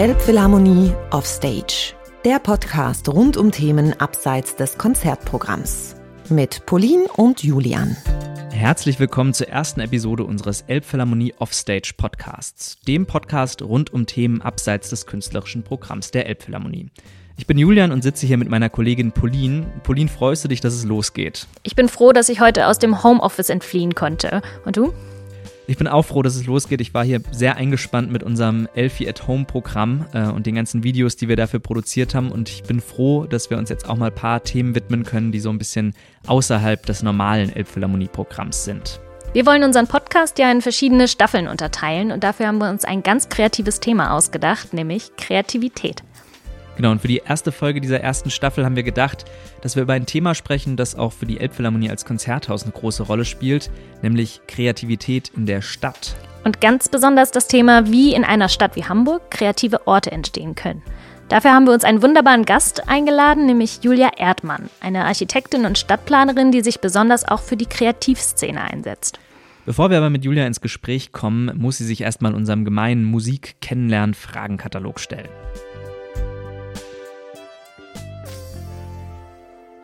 Elbphilharmonie Offstage, der Podcast rund um Themen abseits des Konzertprogramms. Mit Pauline und Julian. Herzlich willkommen zur ersten Episode unseres Elbphilharmonie Offstage Podcasts, dem Podcast rund um Themen abseits des künstlerischen Programms der Elbphilharmonie. Ich bin Julian und sitze hier mit meiner Kollegin Pauline. Pauline, freust du dich, dass es losgeht? Ich bin froh, dass ich heute aus dem Homeoffice entfliehen konnte. Und du? Ich bin auch froh, dass es losgeht. Ich war hier sehr eingespannt mit unserem Elfie at Home Programm äh, und den ganzen Videos, die wir dafür produziert haben. Und ich bin froh, dass wir uns jetzt auch mal ein paar Themen widmen können, die so ein bisschen außerhalb des normalen Elbphilharmonie-Programms sind. Wir wollen unseren Podcast ja in verschiedene Staffeln unterteilen und dafür haben wir uns ein ganz kreatives Thema ausgedacht, nämlich Kreativität. Genau, und für die erste Folge dieser ersten Staffel haben wir gedacht, dass wir über ein Thema sprechen, das auch für die Elbphilharmonie als Konzerthaus eine große Rolle spielt, nämlich Kreativität in der Stadt. Und ganz besonders das Thema, wie in einer Stadt wie Hamburg kreative Orte entstehen können. Dafür haben wir uns einen wunderbaren Gast eingeladen, nämlich Julia Erdmann, eine Architektin und Stadtplanerin, die sich besonders auch für die Kreativszene einsetzt. Bevor wir aber mit Julia ins Gespräch kommen, muss sie sich erstmal unserem gemeinen Musik-Kennenlernen-Fragenkatalog stellen.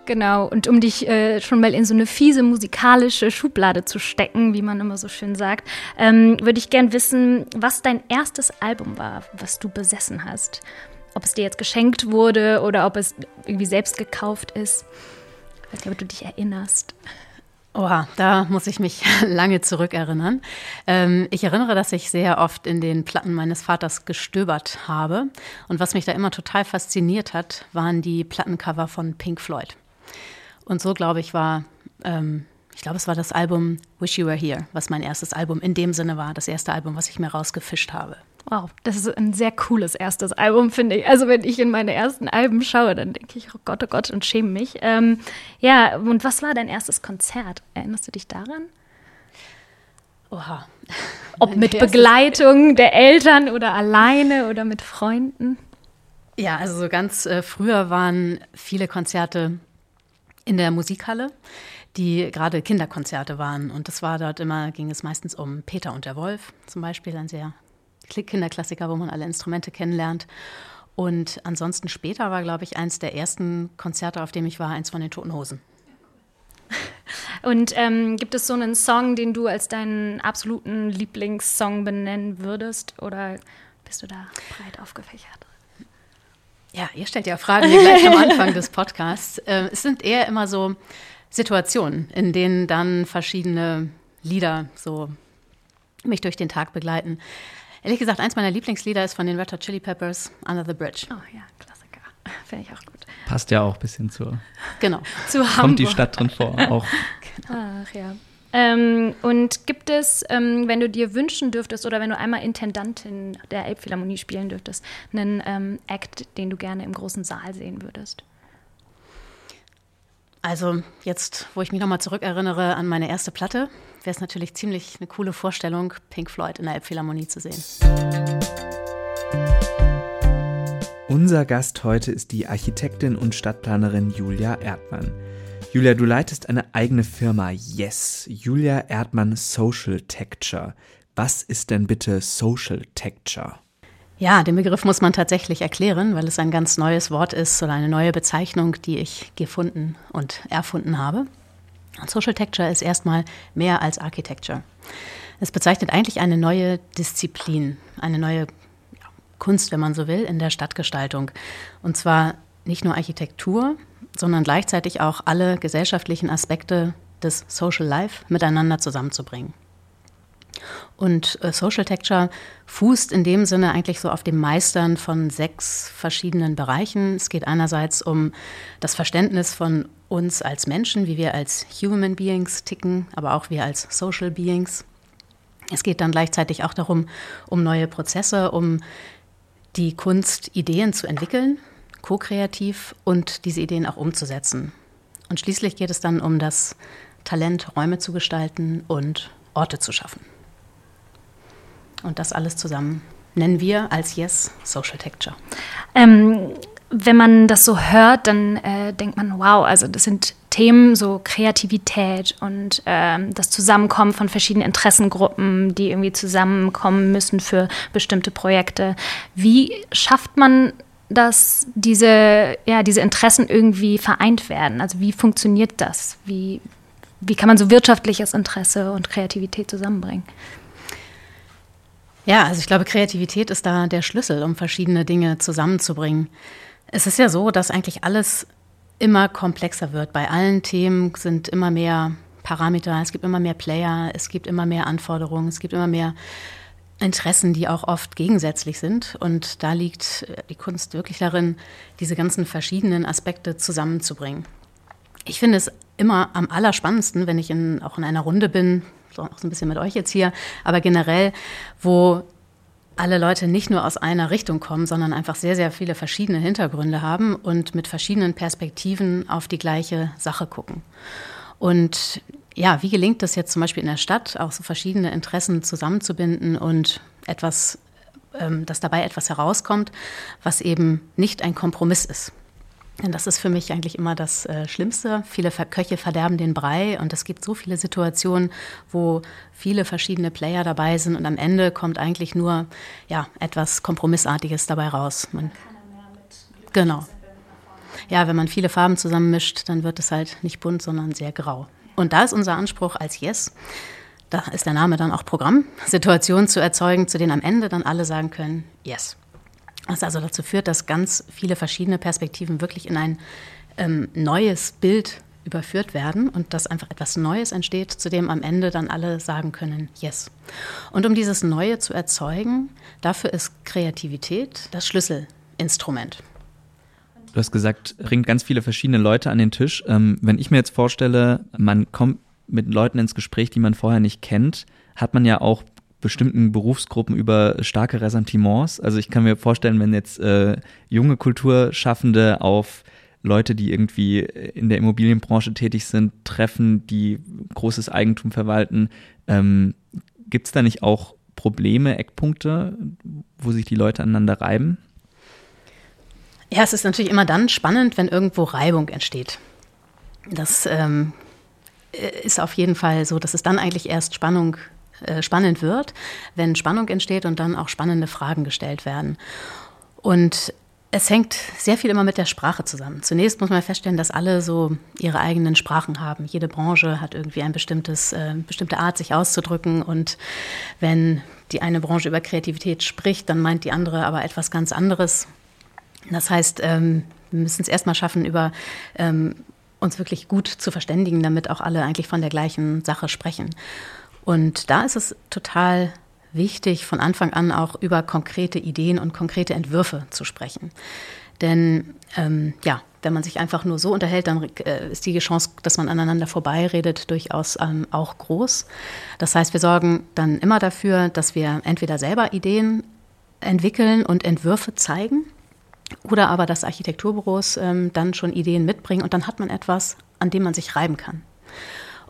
Genau, und um dich äh, schon mal in so eine fiese musikalische Schublade zu stecken, wie man immer so schön sagt, ähm, würde ich gern wissen, was dein erstes Album war, was du besessen hast. Ob es dir jetzt geschenkt wurde oder ob es irgendwie selbst gekauft ist. Ich weiß nicht, ob du dich erinnerst. Oha, da muss ich mich lange zurückerinnern. Ähm, ich erinnere, dass ich sehr oft in den Platten meines Vaters gestöbert habe. Und was mich da immer total fasziniert hat, waren die Plattencover von Pink Floyd. Und so, glaube ich, war, ähm, ich glaube, es war das Album Wish You Were Here, was mein erstes Album in dem Sinne war, das erste Album, was ich mir rausgefischt habe. Wow, das ist ein sehr cooles erstes Album, finde ich. Also wenn ich in meine ersten Alben schaue, dann denke ich, oh Gott, oh Gott, und schäme mich. Ähm, ja, und was war dein erstes Konzert? Erinnerst du dich daran? Oha. Ob mit Begleitung der Eltern oder alleine oder mit Freunden? Ja, also so ganz äh, früher waren viele Konzerte in der Musikhalle, die gerade Kinderkonzerte waren. Und das war dort immer, ging es meistens um Peter und der Wolf zum Beispiel, ein sehr Kinderklassiker, wo man alle Instrumente kennenlernt. Und ansonsten später war, glaube ich, eins der ersten Konzerte, auf dem ich war, eins von den Toten Hosen. Und ähm, gibt es so einen Song, den du als deinen absoluten Lieblingssong benennen würdest? Oder bist du da breit aufgefächert? Ja, ihr stellt ja Fragen gleich am Anfang des Podcasts. Äh, es sind eher immer so Situationen, in denen dann verschiedene Lieder so mich durch den Tag begleiten. Ehrlich gesagt, eins meiner Lieblingslieder ist von den Red Hot Chili Peppers, Under the Bridge. Oh ja, Klassiker. Finde ich auch gut. Passt ja auch ein bisschen zur. Genau. Zu Hamburg. Kommt die Stadt drin vor, auch. Genau. Ach ja. Ähm, und gibt es, ähm, wenn du dir wünschen dürftest oder wenn du einmal Intendantin der Elbphilharmonie spielen dürftest, einen ähm, Act, den du gerne im großen Saal sehen würdest? Also jetzt, wo ich mich nochmal zurückerinnere an meine erste Platte, wäre es natürlich ziemlich eine coole Vorstellung, Pink Floyd in der Elbphilharmonie zu sehen. Unser Gast heute ist die Architektin und Stadtplanerin Julia Erdmann. Julia, du leitest eine eigene Firma, Yes, Julia Erdmann Social Texture. Was ist denn bitte Social Texture? Ja, den Begriff muss man tatsächlich erklären, weil es ein ganz neues Wort ist oder eine neue Bezeichnung, die ich gefunden und erfunden habe. Social Texture ist erstmal mehr als Architecture. Es bezeichnet eigentlich eine neue Disziplin, eine neue Kunst, wenn man so will, in der Stadtgestaltung. Und zwar nicht nur Architektur, sondern gleichzeitig auch alle gesellschaftlichen Aspekte des Social Life miteinander zusammenzubringen. Und äh, Social Texture fußt in dem Sinne eigentlich so auf dem Meistern von sechs verschiedenen Bereichen. Es geht einerseits um das Verständnis von uns als Menschen, wie wir als Human Beings ticken, aber auch wir als Social Beings. Es geht dann gleichzeitig auch darum, um neue Prozesse, um die Kunst, Ideen zu entwickeln, ko-kreativ und diese Ideen auch umzusetzen. Und schließlich geht es dann um das Talent, Räume zu gestalten und Orte zu schaffen. Und das alles zusammen nennen wir als Yes Social Texture. Ähm, wenn man das so hört, dann äh, denkt man, wow, also das sind Themen, so Kreativität und ähm, das Zusammenkommen von verschiedenen Interessengruppen, die irgendwie zusammenkommen müssen für bestimmte Projekte. Wie schafft man dass diese, ja, diese Interessen irgendwie vereint werden? Also wie funktioniert das? Wie, wie kann man so wirtschaftliches Interesse und Kreativität zusammenbringen? Ja, also ich glaube, Kreativität ist da der Schlüssel, um verschiedene Dinge zusammenzubringen. Es ist ja so, dass eigentlich alles immer komplexer wird. Bei allen Themen sind immer mehr Parameter, es gibt immer mehr Player, es gibt immer mehr Anforderungen, es gibt immer mehr Interessen, die auch oft gegensätzlich sind. Und da liegt die Kunst wirklich darin, diese ganzen verschiedenen Aspekte zusammenzubringen. Ich finde es immer am allerspannendsten, wenn ich in, auch in einer Runde bin, so auch so ein bisschen mit euch jetzt hier, aber generell, wo alle Leute nicht nur aus einer Richtung kommen, sondern einfach sehr, sehr viele verschiedene Hintergründe haben und mit verschiedenen Perspektiven auf die gleiche Sache gucken. Und ja, wie gelingt es jetzt zum Beispiel in der Stadt, auch so verschiedene Interessen zusammenzubinden und etwas, ähm, dass dabei etwas herauskommt, was eben nicht ein Kompromiss ist? Denn das ist für mich eigentlich immer das äh, Schlimmste. Viele Köche verderben den Brei und es gibt so viele Situationen, wo viele verschiedene Player dabei sind und am Ende kommt eigentlich nur ja, etwas Kompromissartiges dabei raus. Man, genau. Ja, wenn man viele Farben zusammenmischt, dann wird es halt nicht bunt, sondern sehr grau. Und da ist unser Anspruch als Yes, da ist der Name dann auch Programm, Situationen zu erzeugen, zu denen am Ende dann alle sagen können, Yes. Was also dazu führt, dass ganz viele verschiedene Perspektiven wirklich in ein ähm, neues Bild überführt werden und dass einfach etwas Neues entsteht, zu dem am Ende dann alle sagen können, yes. Und um dieses Neue zu erzeugen, dafür ist Kreativität das Schlüsselinstrument. Du hast gesagt, bringt ganz viele verschiedene Leute an den Tisch. Ähm, wenn ich mir jetzt vorstelle, man kommt mit Leuten ins Gespräch, die man vorher nicht kennt, hat man ja auch bestimmten Berufsgruppen über starke Ressentiments. Also ich kann mir vorstellen, wenn jetzt äh, junge Kulturschaffende auf Leute, die irgendwie in der Immobilienbranche tätig sind, treffen, die großes Eigentum verwalten, ähm, gibt es da nicht auch Probleme, Eckpunkte, wo sich die Leute aneinander reiben? Ja, es ist natürlich immer dann spannend, wenn irgendwo Reibung entsteht. Das ähm, ist auf jeden Fall so, dass es dann eigentlich erst Spannung äh, spannend wird, wenn Spannung entsteht und dann auch spannende Fragen gestellt werden. Und es hängt sehr viel immer mit der Sprache zusammen. Zunächst muss man feststellen, dass alle so ihre eigenen Sprachen haben. Jede Branche hat irgendwie ein bestimmtes, äh, bestimmte Art, sich auszudrücken. Und wenn die eine Branche über Kreativität spricht, dann meint die andere aber etwas ganz anderes. Das heißt, ähm, wir müssen es erstmal schaffen, über ähm, uns wirklich gut zu verständigen, damit auch alle eigentlich von der gleichen Sache sprechen. Und da ist es total wichtig, von Anfang an auch über konkrete Ideen und konkrete Entwürfe zu sprechen. Denn ähm, ja, wenn man sich einfach nur so unterhält, dann äh, ist die Chance, dass man aneinander vorbeiredet, durchaus ähm, auch groß. Das heißt, wir sorgen dann immer dafür, dass wir entweder selber Ideen entwickeln und Entwürfe zeigen oder aber, dass Architekturbüros ähm, dann schon Ideen mitbringen und dann hat man etwas, an dem man sich reiben kann.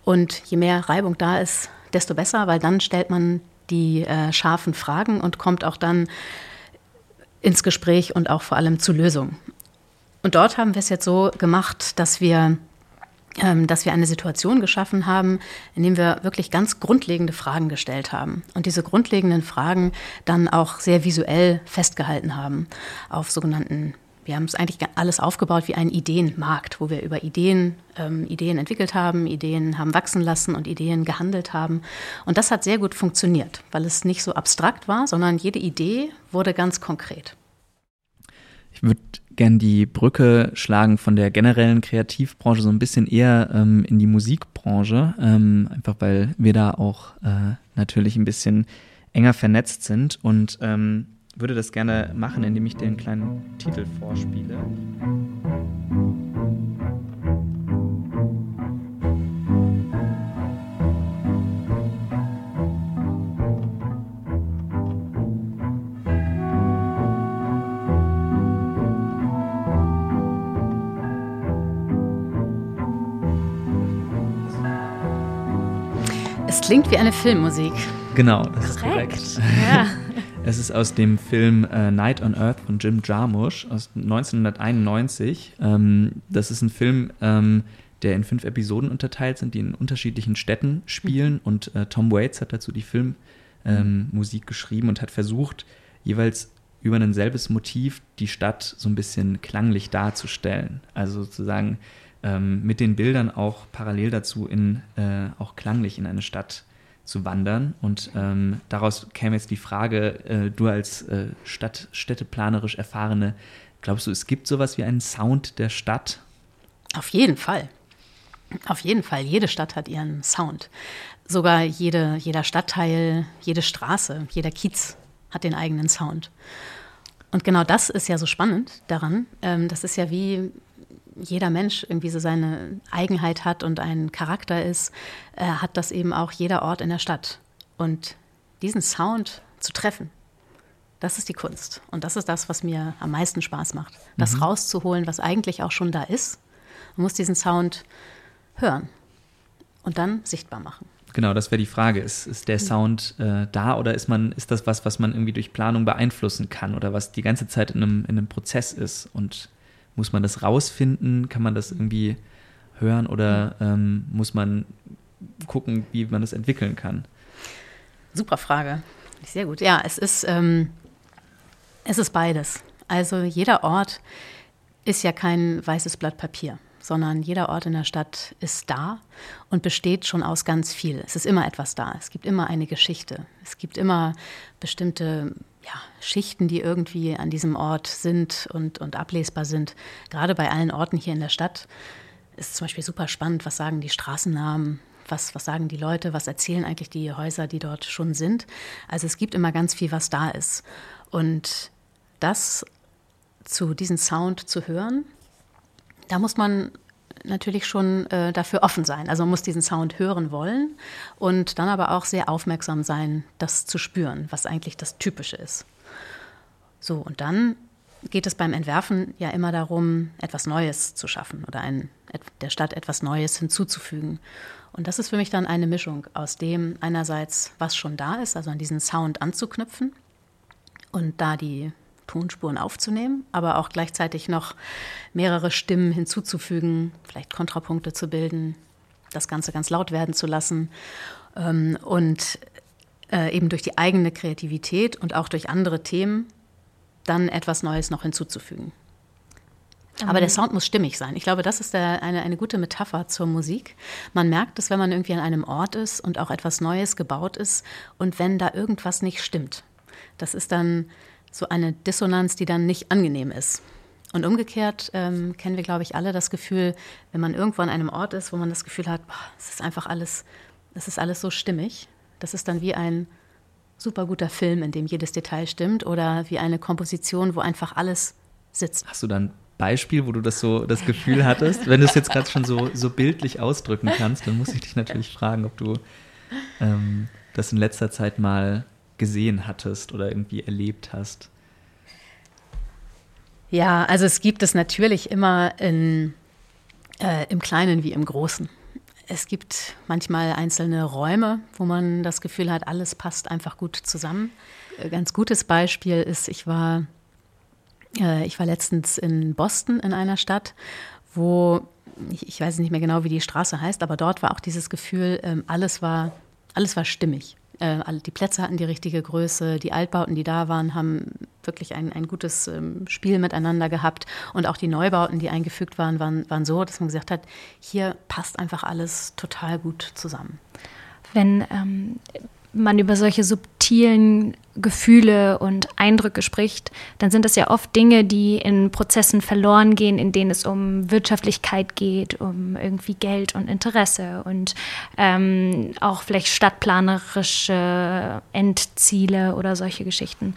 Und je mehr Reibung da ist, desto besser, weil dann stellt man die äh, scharfen Fragen und kommt auch dann ins Gespräch und auch vor allem zu Lösungen. Und dort haben wir es jetzt so gemacht, dass wir, dass wir eine Situation geschaffen haben, in dem wir wirklich ganz grundlegende Fragen gestellt haben und diese grundlegenden Fragen dann auch sehr visuell festgehalten haben auf sogenannten wir haben es eigentlich alles aufgebaut wie ein Ideenmarkt, wo wir über Ideen, ähm, Ideen entwickelt haben, Ideen haben wachsen lassen und Ideen gehandelt haben. Und das hat sehr gut funktioniert, weil es nicht so abstrakt war, sondern jede Idee wurde ganz konkret. Ich würde gerne die Brücke schlagen von der generellen Kreativbranche so ein bisschen eher ähm, in die Musikbranche, ähm, einfach weil wir da auch äh, natürlich ein bisschen enger vernetzt sind und ähm, würde das gerne machen, indem ich den kleinen Titel vorspiele. Es klingt wie eine Filmmusik. Genau, das korrekt. ist korrekt. Ja. Es ist aus dem Film äh, Night on Earth von Jim Jarmusch aus 1991. Ähm, das ist ein Film, ähm, der in fünf Episoden unterteilt sind, die in unterschiedlichen Städten spielen. Mhm. Und äh, Tom Waits hat dazu die Filmmusik ähm, geschrieben und hat versucht, jeweils über ein selbes Motiv die Stadt so ein bisschen klanglich darzustellen. Also sozusagen ähm, mit den Bildern auch parallel dazu in äh, auch klanglich in eine Stadt zu wandern. Und ähm, daraus käme jetzt die Frage, äh, du als äh, Stadt, städteplanerisch erfahrene, glaubst du, es gibt sowas wie einen Sound der Stadt? Auf jeden Fall. Auf jeden Fall. Jede Stadt hat ihren Sound. Sogar jede, jeder Stadtteil, jede Straße, jeder Kiez hat den eigenen Sound. Und genau das ist ja so spannend daran. Ähm, das ist ja wie jeder Mensch irgendwie so seine Eigenheit hat und ein Charakter ist, äh, hat das eben auch jeder Ort in der Stadt. Und diesen Sound zu treffen, das ist die Kunst. Und das ist das, was mir am meisten Spaß macht. Das mhm. rauszuholen, was eigentlich auch schon da ist. Man muss diesen Sound hören und dann sichtbar machen. Genau, das wäre die Frage. Ist, ist der Sound äh, da oder ist man, ist das was, was man irgendwie durch Planung beeinflussen kann oder was die ganze Zeit in einem, in einem Prozess ist? Und muss man das rausfinden? Kann man das irgendwie hören oder ähm, muss man gucken, wie man das entwickeln kann? Super Frage. Sehr gut. Ja, es ist, ähm, es ist beides. Also jeder Ort ist ja kein weißes Blatt Papier sondern jeder Ort in der Stadt ist da und besteht schon aus ganz viel. Es ist immer etwas da. Es gibt immer eine Geschichte. Es gibt immer bestimmte ja, Schichten, die irgendwie an diesem Ort sind und, und ablesbar sind. Gerade bei allen Orten hier in der Stadt ist zum Beispiel super spannend, was sagen die Straßennamen, was, was sagen die Leute, was erzählen eigentlich die Häuser, die dort schon sind. Also es gibt immer ganz viel, was da ist. Und das zu diesem Sound zu hören, da muss man natürlich schon äh, dafür offen sein. Also man muss diesen Sound hören wollen und dann aber auch sehr aufmerksam sein, das zu spüren, was eigentlich das Typische ist. So, und dann geht es beim Entwerfen ja immer darum, etwas Neues zu schaffen oder ein, der Stadt etwas Neues hinzuzufügen. Und das ist für mich dann eine Mischung aus dem einerseits, was schon da ist, also an diesen Sound anzuknüpfen und da die Tonspuren aufzunehmen, aber auch gleichzeitig noch mehrere Stimmen hinzuzufügen, vielleicht Kontrapunkte zu bilden, das Ganze ganz laut werden zu lassen ähm, und äh, eben durch die eigene Kreativität und auch durch andere Themen dann etwas Neues noch hinzuzufügen. Aber der Sound muss stimmig sein. Ich glaube, das ist der, eine, eine gute Metapher zur Musik. Man merkt es, wenn man irgendwie an einem Ort ist und auch etwas Neues gebaut ist und wenn da irgendwas nicht stimmt. Das ist dann so eine Dissonanz, die dann nicht angenehm ist. Und umgekehrt ähm, kennen wir, glaube ich, alle das Gefühl, wenn man irgendwo an einem Ort ist, wo man das Gefühl hat, es ist einfach alles, es ist alles so stimmig. Das ist dann wie ein super guter Film, in dem jedes Detail stimmt, oder wie eine Komposition, wo einfach alles sitzt. Hast du dann Beispiel, wo du das so das Gefühl hattest? Wenn du es jetzt gerade schon so, so bildlich ausdrücken kannst, dann muss ich dich natürlich fragen, ob du ähm, das in letzter Zeit mal gesehen hattest oder irgendwie erlebt hast? Ja, also es gibt es natürlich immer in, äh, im Kleinen wie im Großen. Es gibt manchmal einzelne Räume, wo man das Gefühl hat, alles passt einfach gut zusammen. Ein ganz gutes Beispiel ist, ich war, äh, ich war letztens in Boston in einer Stadt, wo ich, ich weiß nicht mehr genau, wie die Straße heißt, aber dort war auch dieses Gefühl, äh, alles war, alles war stimmig. Äh, die Plätze hatten die richtige Größe, die Altbauten, die da waren, haben wirklich ein, ein gutes ähm, Spiel miteinander gehabt. Und auch die Neubauten, die eingefügt waren, waren, waren so, dass man gesagt hat, hier passt einfach alles total gut zusammen. Wenn ähm, man über solche subtilen Gefühle und Eindrücke spricht, dann sind das ja oft Dinge, die in Prozessen verloren gehen, in denen es um Wirtschaftlichkeit geht, um irgendwie Geld und Interesse und ähm, auch vielleicht stadtplanerische Endziele oder solche Geschichten.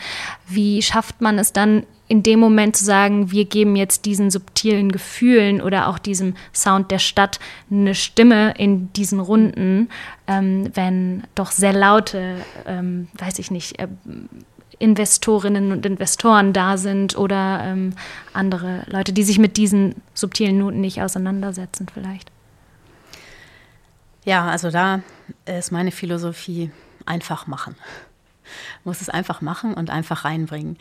Wie schafft man es dann in dem Moment zu sagen, wir geben jetzt diesen subtilen Gefühlen oder auch diesem Sound der Stadt eine Stimme in diesen Runden, ähm, wenn doch sehr laute, ähm, weiß ich nicht, äh, Investorinnen und Investoren da sind oder ähm, andere Leute, die sich mit diesen subtilen Noten nicht auseinandersetzen vielleicht. Ja, also da ist meine Philosophie einfach machen. Muss es einfach machen und einfach reinbringen.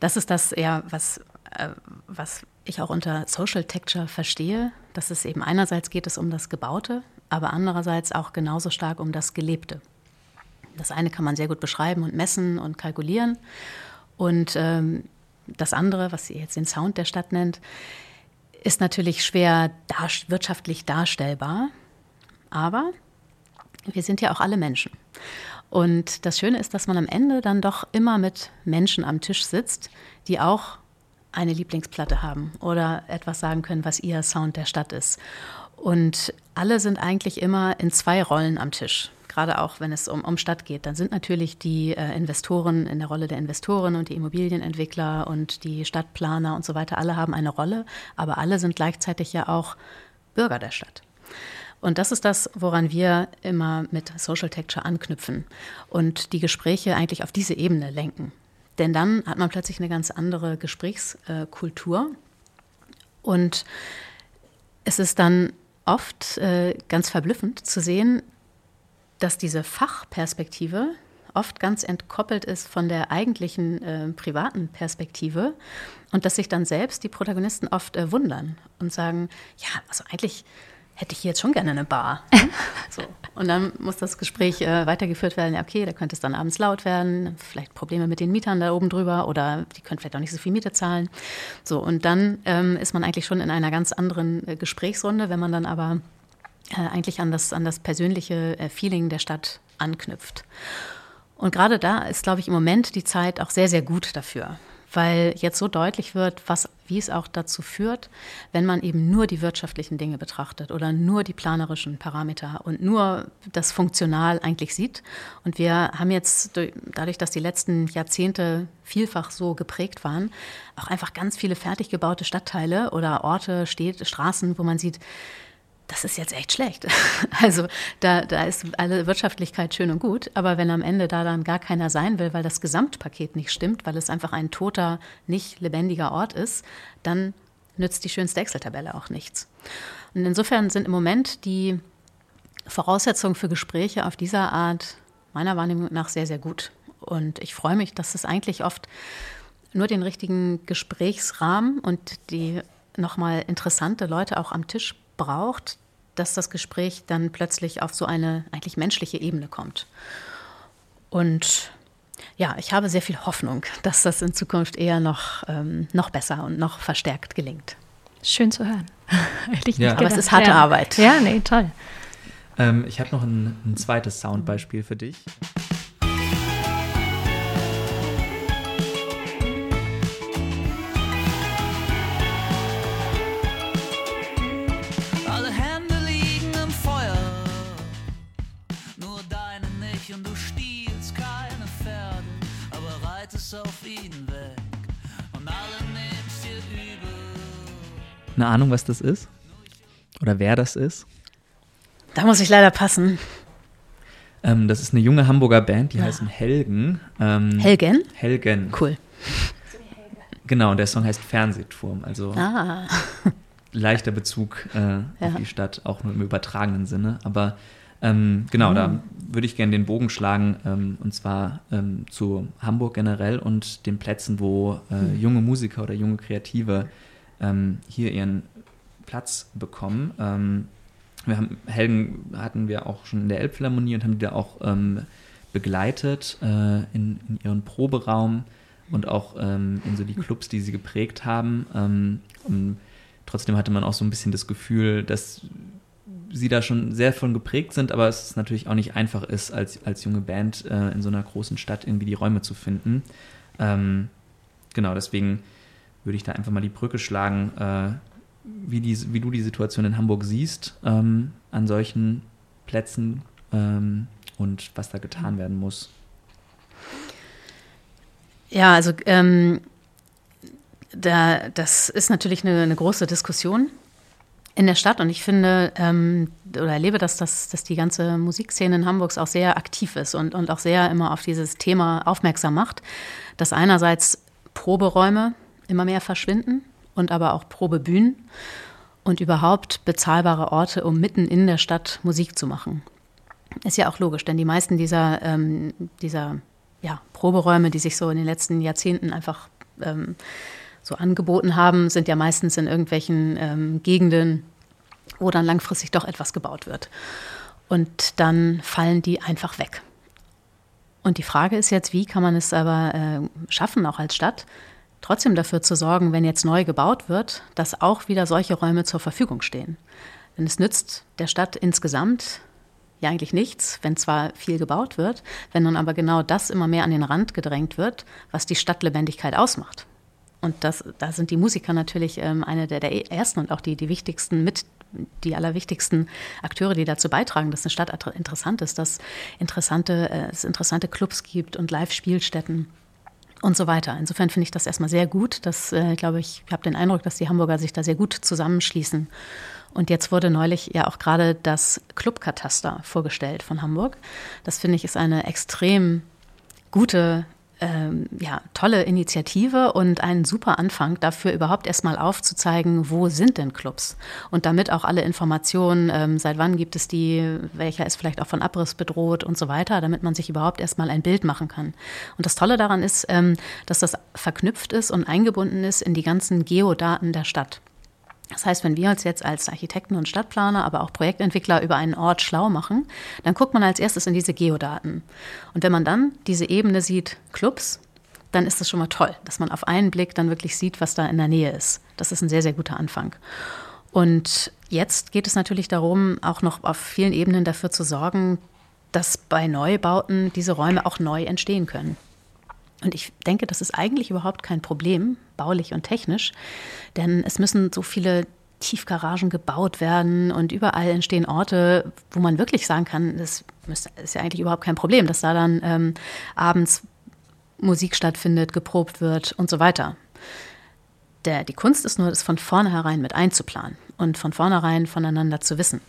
Das ist das eher, was, äh, was ich auch unter Social Texture verstehe, dass es eben einerseits geht es um das Gebaute, aber andererseits auch genauso stark um das Gelebte. Das eine kann man sehr gut beschreiben und messen und kalkulieren. Und ähm, das andere, was sie jetzt den Sound der Stadt nennt, ist natürlich schwer dar wirtschaftlich darstellbar. Aber wir sind ja auch alle Menschen. Und das Schöne ist, dass man am Ende dann doch immer mit Menschen am Tisch sitzt, die auch eine Lieblingsplatte haben oder etwas sagen können, was ihr Sound der Stadt ist. Und alle sind eigentlich immer in zwei Rollen am Tisch gerade auch wenn es um, um Stadt geht, dann sind natürlich die äh, Investoren in der Rolle der Investoren und die Immobilienentwickler und die Stadtplaner und so weiter, alle haben eine Rolle, aber alle sind gleichzeitig ja auch Bürger der Stadt. Und das ist das, woran wir immer mit Social Texture anknüpfen und die Gespräche eigentlich auf diese Ebene lenken. Denn dann hat man plötzlich eine ganz andere Gesprächskultur. Und es ist dann oft äh, ganz verblüffend zu sehen, dass diese Fachperspektive oft ganz entkoppelt ist von der eigentlichen äh, privaten Perspektive und dass sich dann selbst die Protagonisten oft äh, wundern und sagen, ja, also eigentlich hätte ich hier jetzt schon gerne eine Bar. so. Und dann muss das Gespräch äh, weitergeführt werden, ja, okay, da könnte es dann abends laut werden, vielleicht Probleme mit den Mietern da oben drüber oder die können vielleicht auch nicht so viel Miete zahlen. So, und dann ähm, ist man eigentlich schon in einer ganz anderen äh, Gesprächsrunde, wenn man dann aber eigentlich an das, an das persönliche äh, Feeling der Stadt anknüpft. Und gerade da ist, glaube ich, im Moment die Zeit auch sehr, sehr gut dafür, weil jetzt so deutlich wird, was, wie es auch dazu führt, wenn man eben nur die wirtschaftlichen Dinge betrachtet oder nur die planerischen Parameter und nur das Funktional eigentlich sieht. Und wir haben jetzt dadurch, dass die letzten Jahrzehnte vielfach so geprägt waren, auch einfach ganz viele fertig gebaute Stadtteile oder Orte, Städte, Straßen, wo man sieht, das ist jetzt echt schlecht. Also da, da ist alle Wirtschaftlichkeit schön und gut, aber wenn am Ende da dann gar keiner sein will, weil das Gesamtpaket nicht stimmt, weil es einfach ein toter, nicht lebendiger Ort ist, dann nützt die schönste Excel-Tabelle auch nichts. Und insofern sind im Moment die Voraussetzungen für Gespräche auf dieser Art meiner Wahrnehmung nach sehr, sehr gut. Und ich freue mich, dass es eigentlich oft nur den richtigen Gesprächsrahmen und die nochmal interessante Leute auch am Tisch braucht, dass das Gespräch dann plötzlich auf so eine eigentlich menschliche Ebene kommt. Und ja, ich habe sehr viel Hoffnung, dass das in Zukunft eher noch, ähm, noch besser und noch verstärkt gelingt. Schön zu hören. ja. Aber es ist harte ja. Arbeit. Ja, nee, toll. Ähm, ich habe noch ein, ein zweites Soundbeispiel für dich. Eine Ahnung, was das ist? Oder wer das ist? Da muss ich leider passen. Ähm, das ist eine junge Hamburger Band, die ja. heißen Helgen. Ähm, Helgen? Helgen. Cool. Genau, und der Song heißt Fernsehturm, also ah. leichter Bezug äh, ja. auf die Stadt, auch nur im übertragenen Sinne. Aber ähm, genau, mhm. da würde ich gerne den Bogen schlagen, ähm, und zwar ähm, zu Hamburg generell und den Plätzen, wo äh, mhm. junge Musiker oder junge Kreative ähm, hier ihren Platz bekommen. Ähm, wir haben Helden hatten wir auch schon in der Elbphilharmonie und haben die da auch ähm, begleitet äh, in, in, ihren Proberaum und auch ähm, in so die Clubs, die sie geprägt haben. Ähm, trotzdem hatte man auch so ein bisschen das Gefühl, dass sie da schon sehr von geprägt sind, aber es natürlich auch nicht einfach ist, als, als junge Band äh, in so einer großen Stadt irgendwie die Räume zu finden. Ähm, genau, deswegen würde ich da einfach mal die Brücke schlagen, äh, wie, die, wie du die Situation in Hamburg siehst ähm, an solchen Plätzen ähm, und was da getan werden muss. Ja, also ähm, da, das ist natürlich eine, eine, große Diskussion in der Stadt und ich finde ähm, oder erlebe, dass, das, dass die ganze Musikszene in Hamburg auch sehr aktiv ist und, und auch sehr immer auf dieses Thema aufmerksam macht, dass einerseits Proberäume immer mehr verschwinden und aber auch Probebühnen und überhaupt bezahlbare Orte, um mitten in der Stadt Musik zu machen. Ist ja auch logisch, denn die meisten dieser, ähm, dieser ja, Proberäume, die sich so in den letzten Jahrzehnten einfach ähm, so angeboten haben, sind ja meistens in irgendwelchen ähm, Gegenden, wo dann langfristig doch etwas gebaut wird. Und dann fallen die einfach weg. Und die Frage ist jetzt, wie kann man es aber äh, schaffen, auch als Stadt, trotzdem dafür zu sorgen, wenn jetzt neu gebaut wird, dass auch wieder solche Räume zur Verfügung stehen. Denn es nützt der Stadt insgesamt ja eigentlich nichts, wenn zwar viel gebaut wird, wenn nun aber genau das immer mehr an den Rand gedrängt wird, was die Stadtlebendigkeit ausmacht. Und das, da sind die Musiker natürlich ähm, eine der, der, ersten und auch die, die wichtigsten mit die allerwichtigsten Akteure, die dazu beitragen, dass eine Stadt interessant ist, dass interessante, äh, es interessante Clubs gibt und Live-Spielstätten und so weiter. Insofern finde ich das erstmal sehr gut. Das, äh, glaube ich, ich habe den Eindruck, dass die Hamburger sich da sehr gut zusammenschließen und jetzt wurde neulich ja auch gerade das Clubkataster vorgestellt von Hamburg. Das finde ich ist eine extrem gute ähm, ja, tolle Initiative und ein super Anfang dafür, überhaupt erstmal aufzuzeigen, wo sind denn Clubs? Und damit auch alle Informationen, ähm, seit wann gibt es die, welcher ist vielleicht auch von Abriss bedroht und so weiter, damit man sich überhaupt erstmal ein Bild machen kann. Und das Tolle daran ist, ähm, dass das verknüpft ist und eingebunden ist in die ganzen Geodaten der Stadt. Das heißt, wenn wir uns jetzt als Architekten und Stadtplaner, aber auch Projektentwickler über einen Ort schlau machen, dann guckt man als erstes in diese Geodaten. Und wenn man dann diese Ebene sieht, Clubs, dann ist das schon mal toll, dass man auf einen Blick dann wirklich sieht, was da in der Nähe ist. Das ist ein sehr, sehr guter Anfang. Und jetzt geht es natürlich darum, auch noch auf vielen Ebenen dafür zu sorgen, dass bei Neubauten diese Räume auch neu entstehen können. Und ich denke, das ist eigentlich überhaupt kein Problem, baulich und technisch, denn es müssen so viele Tiefgaragen gebaut werden und überall entstehen Orte, wo man wirklich sagen kann, das ist ja eigentlich überhaupt kein Problem, dass da dann ähm, abends Musik stattfindet, geprobt wird und so weiter. Der, die Kunst ist nur, das von vornherein mit einzuplanen und von vornherein voneinander zu wissen.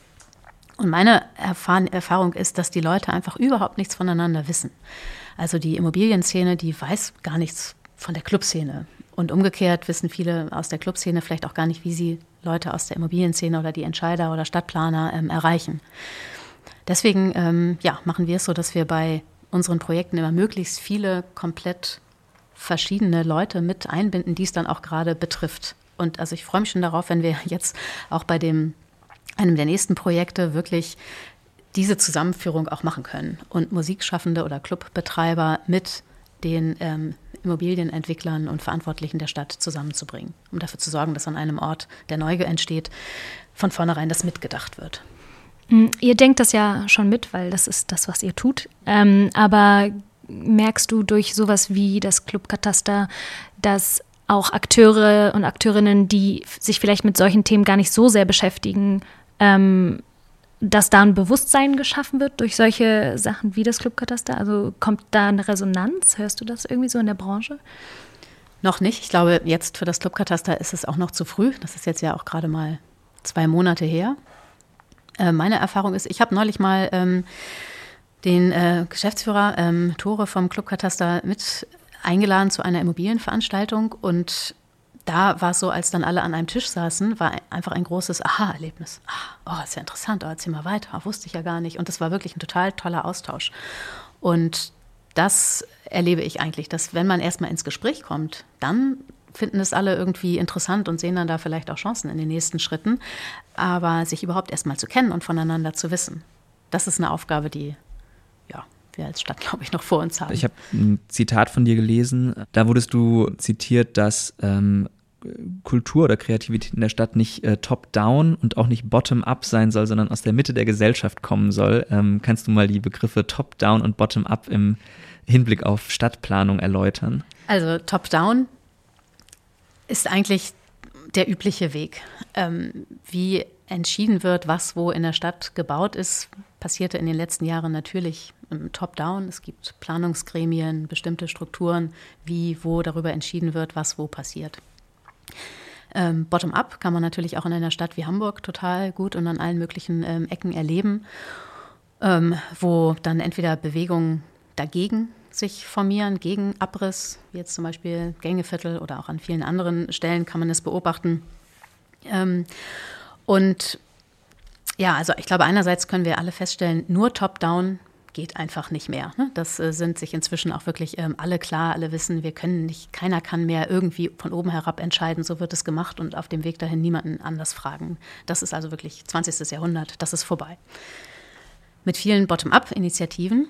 Und meine Erfahrung ist, dass die Leute einfach überhaupt nichts voneinander wissen. Also die Immobilienszene, die weiß gar nichts von der Clubszene. Und umgekehrt wissen viele aus der Clubszene vielleicht auch gar nicht, wie sie Leute aus der Immobilienszene oder die Entscheider oder Stadtplaner ähm, erreichen. Deswegen ähm, ja, machen wir es so, dass wir bei unseren Projekten immer möglichst viele komplett verschiedene Leute mit einbinden, die es dann auch gerade betrifft. Und also ich freue mich schon darauf, wenn wir jetzt auch bei dem einem der nächsten Projekte wirklich diese Zusammenführung auch machen können und Musikschaffende oder Clubbetreiber mit den ähm, Immobilienentwicklern und Verantwortlichen der Stadt zusammenzubringen, um dafür zu sorgen, dass an einem Ort, der neu entsteht, von vornherein das mitgedacht wird. Hm, ihr denkt das ja schon mit, weil das ist das, was ihr tut. Ähm, aber merkst du durch sowas wie das Clubkataster, dass auch Akteure und Akteurinnen, die sich vielleicht mit solchen Themen gar nicht so sehr beschäftigen, ähm, dass da ein Bewusstsein geschaffen wird durch solche Sachen wie das Clubkataster? Also kommt da eine Resonanz? Hörst du das irgendwie so in der Branche? Noch nicht. Ich glaube, jetzt für das Clubkataster ist es auch noch zu früh. Das ist jetzt ja auch gerade mal zwei Monate her. Äh, meine Erfahrung ist, ich habe neulich mal ähm, den äh, Geschäftsführer ähm, Tore vom Clubkataster mit eingeladen zu einer Immobilienveranstaltung und da war es so, als dann alle an einem Tisch saßen, war einfach ein großes Aha-Erlebnis. Ah, oh, ist ja interessant, oh, erzähl mal weiter, wusste ich ja gar nicht. Und das war wirklich ein total toller Austausch. Und das erlebe ich eigentlich, dass wenn man erstmal ins Gespräch kommt, dann finden es alle irgendwie interessant und sehen dann da vielleicht auch Chancen in den nächsten Schritten. Aber sich überhaupt erstmal zu kennen und voneinander zu wissen, das ist eine Aufgabe, die ja, wir als Stadt, glaube ich, noch vor uns haben. Ich habe ein Zitat von dir gelesen. Da wurdest du zitiert, dass ähm, Kultur oder Kreativität in der Stadt nicht äh, top-down und auch nicht bottom-up sein soll, sondern aus der Mitte der Gesellschaft kommen soll. Ähm, kannst du mal die Begriffe top-down und bottom-up im Hinblick auf Stadtplanung erläutern? Also top-down ist eigentlich der übliche Weg. Ähm, wie entschieden wird, was wo in der Stadt gebaut ist, passierte in den letzten Jahren natürlich top-down. Es gibt Planungsgremien, bestimmte Strukturen, wie wo darüber entschieden wird, was wo passiert. Ähm, Bottom-up kann man natürlich auch in einer Stadt wie Hamburg total gut und an allen möglichen ähm, Ecken erleben, ähm, wo dann entweder Bewegungen dagegen sich formieren, gegen Abriss, wie jetzt zum Beispiel Gängeviertel oder auch an vielen anderen Stellen kann man es beobachten. Ähm, und ja, also ich glaube, einerseits können wir alle feststellen, nur top-down geht einfach nicht mehr. Ne? Das äh, sind sich inzwischen auch wirklich ähm, alle klar, alle wissen, wir können nicht, keiner kann mehr irgendwie von oben herab entscheiden, so wird es gemacht und auf dem Weg dahin niemanden anders fragen. Das ist also wirklich 20. Jahrhundert, das ist vorbei. Mit vielen Bottom-up-Initiativen,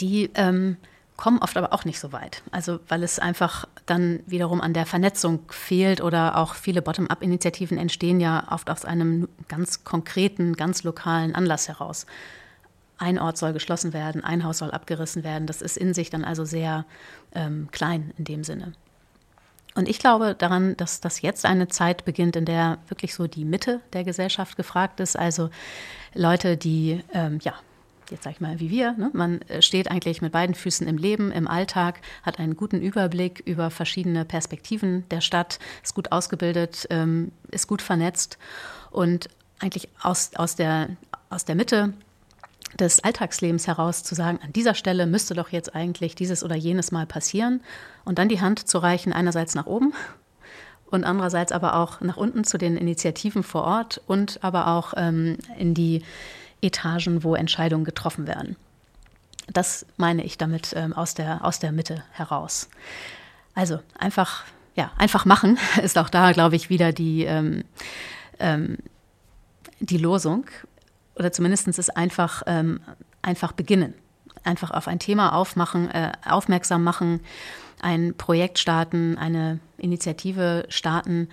die ähm, kommen oft aber auch nicht so weit. Also weil es einfach dann wiederum an der Vernetzung fehlt oder auch viele Bottom-up-Initiativen entstehen ja oft aus einem ganz konkreten, ganz lokalen Anlass heraus. Ein Ort soll geschlossen werden, ein Haus soll abgerissen werden. Das ist in sich dann also sehr ähm, klein in dem Sinne. Und ich glaube daran, dass das jetzt eine Zeit beginnt, in der wirklich so die Mitte der Gesellschaft gefragt ist. Also Leute, die ähm, ja jetzt sag ich mal, wie wir. Ne? Man äh, steht eigentlich mit beiden Füßen im Leben, im Alltag, hat einen guten Überblick über verschiedene Perspektiven der Stadt, ist gut ausgebildet, ähm, ist gut vernetzt und eigentlich aus, aus, der, aus der Mitte des Alltagslebens heraus zu sagen, an dieser Stelle müsste doch jetzt eigentlich dieses oder jenes mal passieren und dann die Hand zu reichen, einerseits nach oben und andererseits aber auch nach unten zu den Initiativen vor Ort und aber auch ähm, in die Etagen, wo Entscheidungen getroffen werden. Das meine ich damit ähm, aus, der, aus der Mitte heraus. Also einfach, ja, einfach machen ist auch da, glaube ich, wieder die, ähm, ähm, die Losung. Oder zumindest ist einfach, ähm, einfach beginnen. Einfach auf ein Thema aufmachen, äh, aufmerksam machen, ein Projekt starten, eine Initiative starten.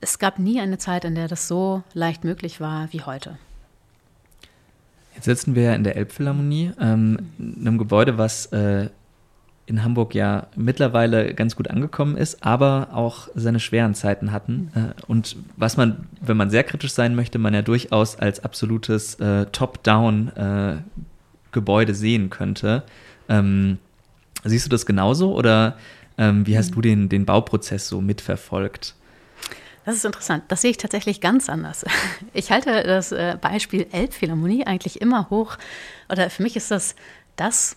Es gab nie eine Zeit, in der das so leicht möglich war wie heute. Jetzt sitzen wir ja in der Elbphilharmonie, ähm, einem Gebäude, was äh, in Hamburg ja mittlerweile ganz gut angekommen ist, aber auch seine schweren Zeiten hatten. Äh, und was man, wenn man sehr kritisch sein möchte, man ja durchaus als absolutes äh, Top-Down-Gebäude äh, sehen könnte. Ähm, siehst du das genauso oder ähm, wie hast du den, den Bauprozess so mitverfolgt? Das ist interessant. Das sehe ich tatsächlich ganz anders. Ich halte das äh, Beispiel Elbphilharmonie eigentlich immer hoch. Oder für mich ist das das,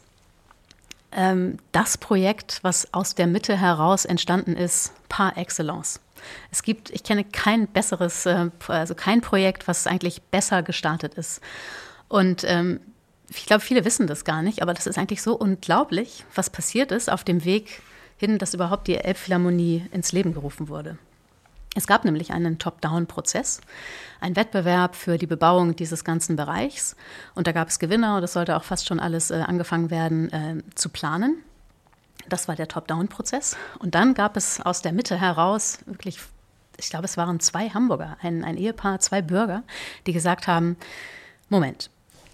das Projekt, was aus der Mitte heraus entstanden ist, par excellence. Es gibt, ich kenne kein besseres, äh, also kein Projekt, was eigentlich besser gestartet ist. Und ähm, ich glaube, viele wissen das gar nicht, aber das ist eigentlich so unglaublich, was passiert ist auf dem Weg hin, dass überhaupt die Elbphilharmonie ins Leben gerufen wurde. Es gab nämlich einen Top-Down-Prozess, einen Wettbewerb für die Bebauung dieses ganzen Bereichs. Und da gab es Gewinner und es sollte auch fast schon alles äh, angefangen werden äh, zu planen. Das war der Top-Down-Prozess. Und dann gab es aus der Mitte heraus wirklich, ich glaube, es waren zwei Hamburger, ein, ein Ehepaar, zwei Bürger, die gesagt haben, Moment,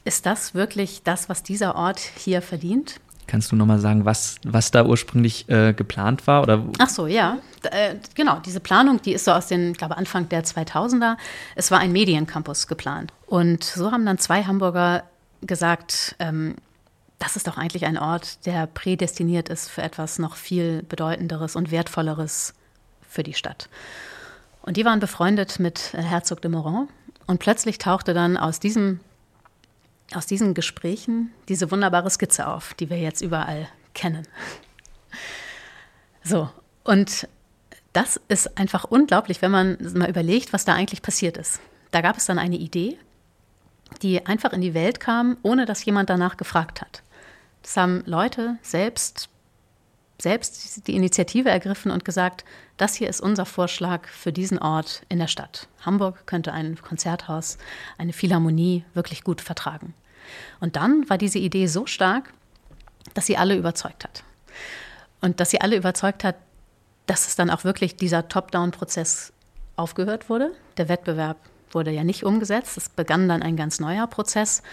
ist das wirklich das, was dieser Ort hier verdient? Kannst du nochmal sagen, was, was da ursprünglich äh, geplant war? Oder? Ach so, ja. Äh, genau, diese Planung, die ist so aus den, ich glaube, Anfang der 2000er. Es war ein Mediencampus geplant. Und so haben dann zwei Hamburger gesagt, ähm, das ist doch eigentlich ein Ort, der prädestiniert ist für etwas noch viel bedeutenderes und wertvolleres für die Stadt. Und die waren befreundet mit äh, Herzog de Moran. Und plötzlich tauchte dann aus diesem aus diesen Gesprächen diese wunderbare Skizze auf, die wir jetzt überall kennen. So, und das ist einfach unglaublich, wenn man mal überlegt, was da eigentlich passiert ist. Da gab es dann eine Idee, die einfach in die Welt kam, ohne dass jemand danach gefragt hat. Das haben Leute selbst, selbst die Initiative ergriffen und gesagt, das hier ist unser Vorschlag für diesen Ort in der Stadt. Hamburg könnte ein Konzerthaus, eine Philharmonie wirklich gut vertragen. Und dann war diese Idee so stark, dass sie alle überzeugt hat. Und dass sie alle überzeugt hat, dass es dann auch wirklich dieser Top-Down-Prozess aufgehört wurde. Der Wettbewerb wurde ja nicht umgesetzt. Es begann dann ein ganz neuer Prozess.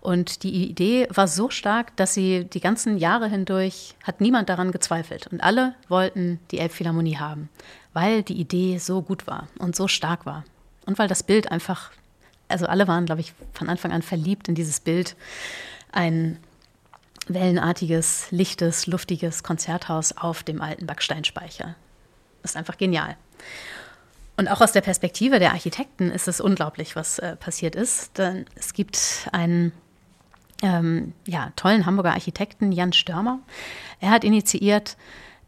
Und die Idee war so stark, dass sie die ganzen Jahre hindurch hat niemand daran gezweifelt. Und alle wollten die Elbphilharmonie haben, weil die Idee so gut war und so stark war. Und weil das Bild einfach, also alle waren, glaube ich, von Anfang an verliebt in dieses Bild. Ein wellenartiges, lichtes, luftiges Konzerthaus auf dem alten Backsteinspeicher. Das ist einfach genial. Und auch aus der Perspektive der Architekten ist es unglaublich, was äh, passiert ist. Denn es gibt einen ähm, ja, tollen Hamburger Architekten, Jan Störmer. Er hat initiiert,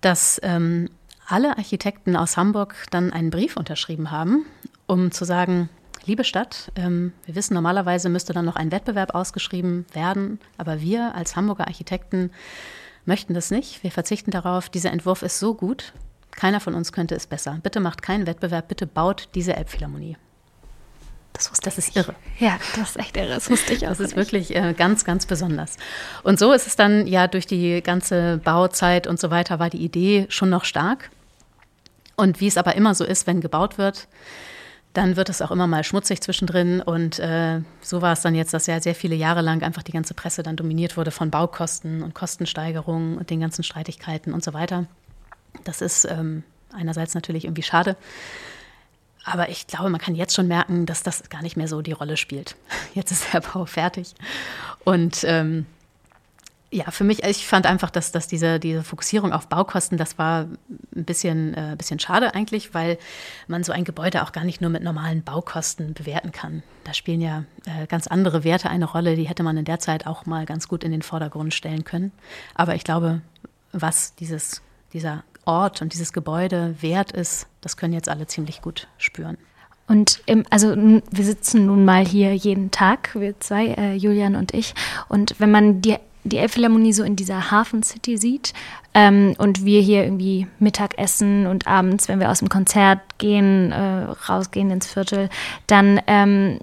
dass ähm, alle Architekten aus Hamburg dann einen Brief unterschrieben haben, um zu sagen, liebe Stadt, ähm, wir wissen, normalerweise müsste dann noch ein Wettbewerb ausgeschrieben werden, aber wir als Hamburger Architekten möchten das nicht. Wir verzichten darauf. Dieser Entwurf ist so gut, keiner von uns könnte es besser. Bitte macht keinen Wettbewerb, bitte baut diese Elbphilharmonie. Das, das ist irre. Ja, das ist echt irre. Das wusste ich auch. Das ist nicht. wirklich äh, ganz, ganz besonders. Und so ist es dann ja durch die ganze Bauzeit und so weiter war die Idee schon noch stark. Und wie es aber immer so ist, wenn gebaut wird, dann wird es auch immer mal schmutzig zwischendrin. Und äh, so war es dann jetzt, dass ja sehr viele Jahre lang einfach die ganze Presse dann dominiert wurde von Baukosten und Kostensteigerungen und den ganzen Streitigkeiten und so weiter. Das ist ähm, einerseits natürlich irgendwie schade. Aber ich glaube, man kann jetzt schon merken, dass das gar nicht mehr so die Rolle spielt. Jetzt ist der Bau fertig. Und ähm, ja, für mich, ich fand einfach, dass, dass diese, diese Fokussierung auf Baukosten, das war ein bisschen, äh, bisschen schade eigentlich, weil man so ein Gebäude auch gar nicht nur mit normalen Baukosten bewerten kann. Da spielen ja äh, ganz andere Werte eine Rolle, die hätte man in der Zeit auch mal ganz gut in den Vordergrund stellen können. Aber ich glaube, was dieses, dieser Ort und dieses Gebäude wert ist, das können jetzt alle ziemlich gut spüren. Und im, also wir sitzen nun mal hier jeden Tag, wir zwei, äh, Julian und ich. Und wenn man die die Elbphilharmonie so in dieser Hafen City sieht ähm, und wir hier irgendwie Mittag essen und abends, wenn wir aus dem Konzert gehen, äh, rausgehen ins Viertel, dann ähm,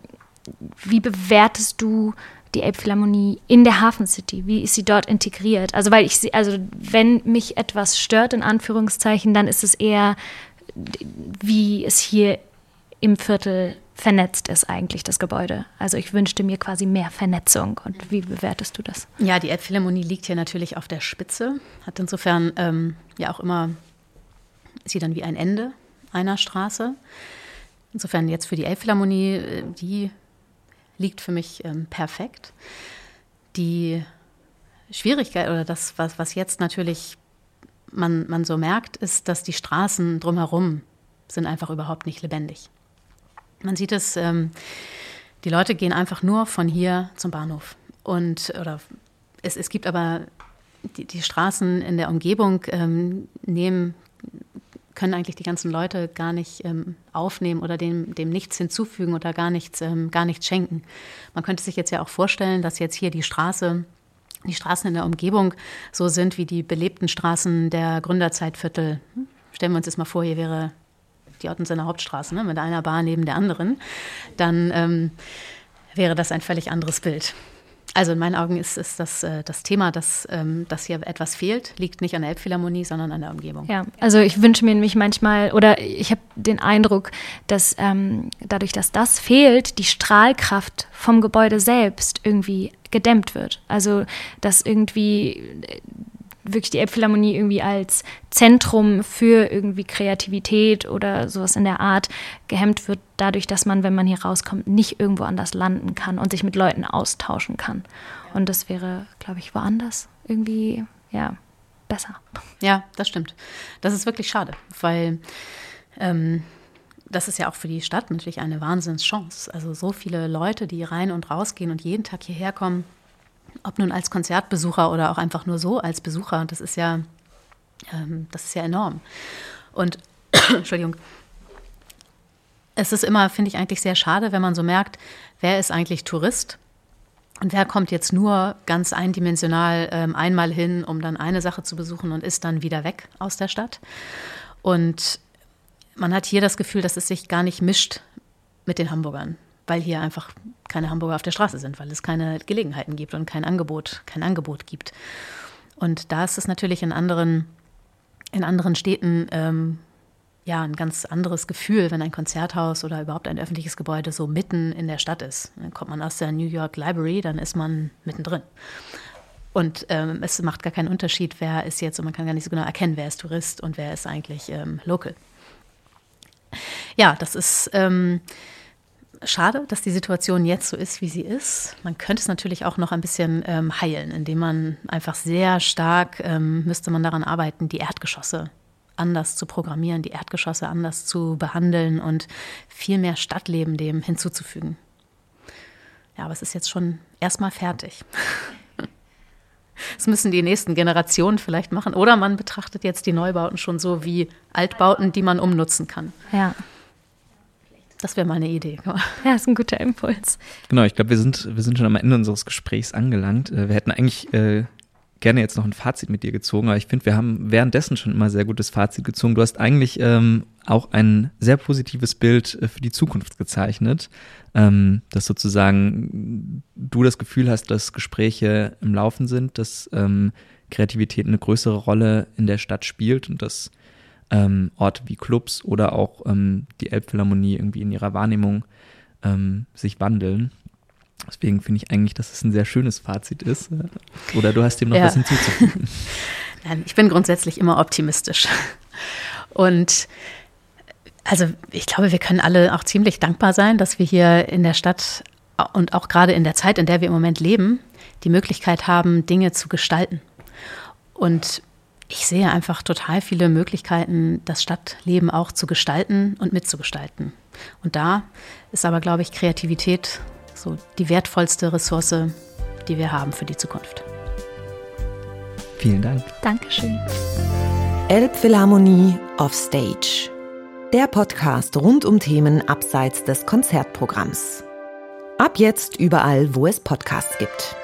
wie bewertest du die Elbphilharmonie in der Hafen City? Wie ist sie dort integriert? Also weil ich sie, also wenn mich etwas stört in Anführungszeichen, dann ist es eher wie es hier im Viertel vernetzt ist eigentlich das Gebäude. Also ich wünschte mir quasi mehr Vernetzung. Und wie bewertest du das? Ja, die Elbphilharmonie liegt hier natürlich auf der Spitze, hat insofern ähm, ja auch immer, sieht dann wie ein Ende einer Straße. Insofern jetzt für die Elbphilharmonie, äh, die liegt für mich ähm, perfekt. Die Schwierigkeit oder das, was, was jetzt natürlich man, man so merkt, ist, dass die Straßen drumherum sind einfach überhaupt nicht lebendig. Man sieht es, ähm, die Leute gehen einfach nur von hier zum Bahnhof. Und oder es, es gibt aber die, die Straßen in der Umgebung ähm, nehmen, können eigentlich die ganzen Leute gar nicht ähm, aufnehmen oder dem, dem nichts hinzufügen oder gar nichts, ähm, gar nichts schenken. Man könnte sich jetzt ja auch vorstellen, dass jetzt hier die Straße, die Straßen in der Umgebung so sind wie die belebten Straßen der Gründerzeitviertel. Stellen wir uns jetzt mal vor, hier wäre die Ottensener Hauptstraße, ne, mit einer Bahn neben der anderen, dann ähm, wäre das ein völlig anderes Bild. Also in meinen Augen ist, ist das, äh, das Thema, dass, ähm, dass hier etwas fehlt, liegt nicht an der Elbphilharmonie, sondern an der Umgebung. Ja, also ich wünsche mir nämlich manchmal, oder ich habe den Eindruck, dass ähm, dadurch, dass das fehlt, die Strahlkraft vom Gebäude selbst irgendwie gedämmt wird. Also dass irgendwie wirklich die Elbphilharmonie irgendwie als Zentrum für irgendwie Kreativität oder sowas in der Art gehemmt wird, dadurch, dass man, wenn man hier rauskommt, nicht irgendwo anders landen kann und sich mit Leuten austauschen kann. Und das wäre, glaube ich, woanders irgendwie, ja, besser. Ja, das stimmt. Das ist wirklich schade, weil ähm, das ist ja auch für die Stadt natürlich eine Wahnsinnschance. Also so viele Leute, die rein und rausgehen und jeden Tag hierher kommen, ob nun als Konzertbesucher oder auch einfach nur so als Besucher, das ist ja, ähm, das ist ja enorm. Und Entschuldigung, es ist immer, finde ich, eigentlich sehr schade, wenn man so merkt, wer ist eigentlich Tourist und wer kommt jetzt nur ganz eindimensional ähm, einmal hin, um dann eine Sache zu besuchen und ist dann wieder weg aus der Stadt. Und man hat hier das Gefühl, dass es sich gar nicht mischt mit den Hamburgern weil hier einfach keine Hamburger auf der Straße sind, weil es keine Gelegenheiten gibt und kein Angebot, kein Angebot gibt. Und da ist es natürlich in anderen, in anderen Städten ähm, ja ein ganz anderes Gefühl, wenn ein Konzerthaus oder überhaupt ein öffentliches Gebäude so mitten in der Stadt ist. Dann kommt man aus der New York Library, dann ist man mittendrin. Und ähm, es macht gar keinen Unterschied, wer ist jetzt, und man kann gar nicht so genau erkennen, wer ist Tourist und wer ist eigentlich ähm, local. Ja, das ist ähm, schade, dass die Situation jetzt so ist, wie sie ist. Man könnte es natürlich auch noch ein bisschen ähm, heilen, indem man einfach sehr stark, ähm, müsste man daran arbeiten, die Erdgeschosse anders zu programmieren, die Erdgeschosse anders zu behandeln und viel mehr Stadtleben dem hinzuzufügen. Ja, aber es ist jetzt schon erstmal fertig. Das müssen die nächsten Generationen vielleicht machen. Oder man betrachtet jetzt die Neubauten schon so wie Altbauten, die man umnutzen kann. Ja Das wäre mal eine Idee. Ja, ist ein guter Impuls. Genau, ich glaube, wir sind, wir sind schon am Ende unseres Gesprächs angelangt. Äh, wir hätten eigentlich äh, gerne jetzt noch ein Fazit mit dir gezogen, aber ich finde, wir haben währenddessen schon immer sehr gutes Fazit gezogen. Du hast eigentlich ähm, auch ein sehr positives Bild äh, für die Zukunft gezeichnet, ähm, dass sozusagen du das Gefühl hast, dass Gespräche im Laufen sind, dass ähm, Kreativität eine größere Rolle in der Stadt spielt und dass ähm, Orte wie Clubs oder auch ähm, die Elbphilharmonie irgendwie in ihrer Wahrnehmung ähm, sich wandeln. Deswegen finde ich eigentlich, dass es ein sehr schönes Fazit ist. Oder du hast dem noch ja. was hinzuzufügen? Nein, ich bin grundsätzlich immer optimistisch. Und also ich glaube, wir können alle auch ziemlich dankbar sein, dass wir hier in der Stadt und auch gerade in der Zeit, in der wir im Moment leben, die Möglichkeit haben, Dinge zu gestalten. Und ich sehe einfach total viele Möglichkeiten, das Stadtleben auch zu gestalten und mitzugestalten. Und da ist aber, glaube ich, Kreativität so die wertvollste Ressource, die wir haben für die Zukunft. Vielen Dank. Dankeschön. Elbphilharmonie Offstage. Der Podcast rund um Themen abseits des Konzertprogramms. Ab jetzt überall, wo es Podcasts gibt.